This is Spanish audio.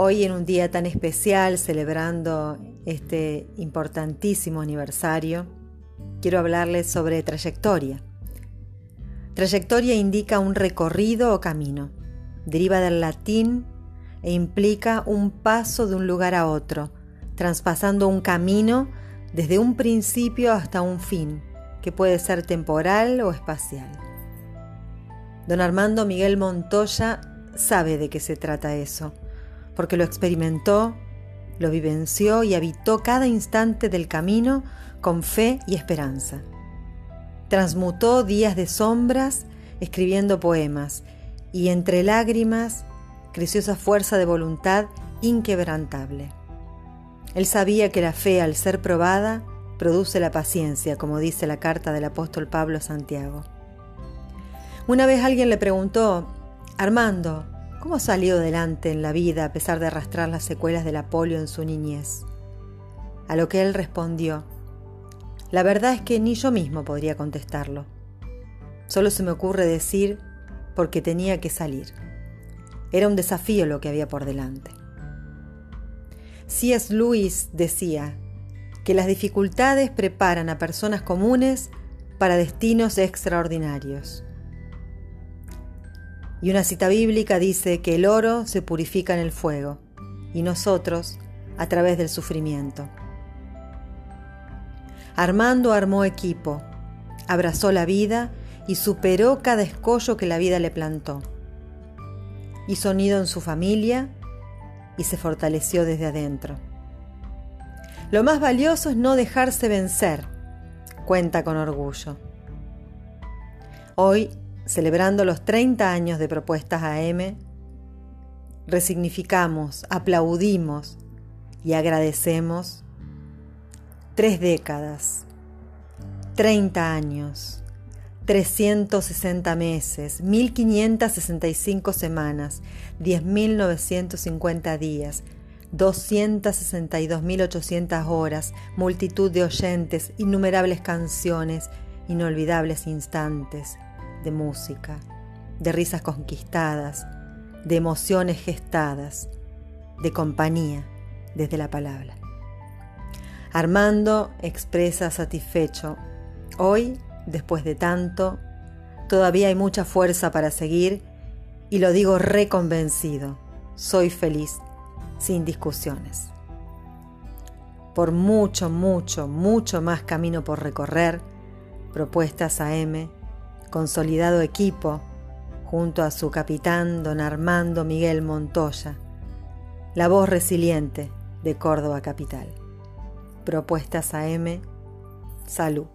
Hoy en un día tan especial, celebrando este importantísimo aniversario, quiero hablarles sobre trayectoria. Trayectoria indica un recorrido o camino. Deriva del latín e implica un paso de un lugar a otro, traspasando un camino desde un principio hasta un fin, que puede ser temporal o espacial. Don Armando Miguel Montoya sabe de qué se trata eso porque lo experimentó, lo vivenció y habitó cada instante del camino con fe y esperanza. Transmutó días de sombras escribiendo poemas y entre lágrimas creció esa fuerza de voluntad inquebrantable. Él sabía que la fe al ser probada produce la paciencia, como dice la carta del apóstol Pablo a Santiago. Una vez alguien le preguntó, Armando, ¿Cómo salió adelante en la vida a pesar de arrastrar las secuelas de la polio en su niñez? A lo que él respondió, la verdad es que ni yo mismo podría contestarlo. Solo se me ocurre decir porque tenía que salir. Era un desafío lo que había por delante. C.S. Lewis decía que las dificultades preparan a personas comunes para destinos extraordinarios. Y una cita bíblica dice que el oro se purifica en el fuego y nosotros a través del sufrimiento. Armando armó equipo, abrazó la vida y superó cada escollo que la vida le plantó. Hizo nido en su familia y se fortaleció desde adentro. Lo más valioso es no dejarse vencer, cuenta con orgullo. Hoy celebrando los 30 años de Propuestas AM, resignificamos, aplaudimos y agradecemos tres décadas, 30 años, 360 meses, 1565 semanas, 10.950 días, 262.800 horas, multitud de oyentes, innumerables canciones, inolvidables instantes, de música, de risas conquistadas, de emociones gestadas, de compañía desde la palabra. Armando expresa satisfecho, hoy, después de tanto, todavía hay mucha fuerza para seguir y lo digo reconvencido, soy feliz, sin discusiones. Por mucho, mucho, mucho más camino por recorrer, propuestas a M consolidado equipo, junto a su capitán don Armando Miguel Montoya, la voz resiliente de Córdoba Capital. Propuestas AM, salud.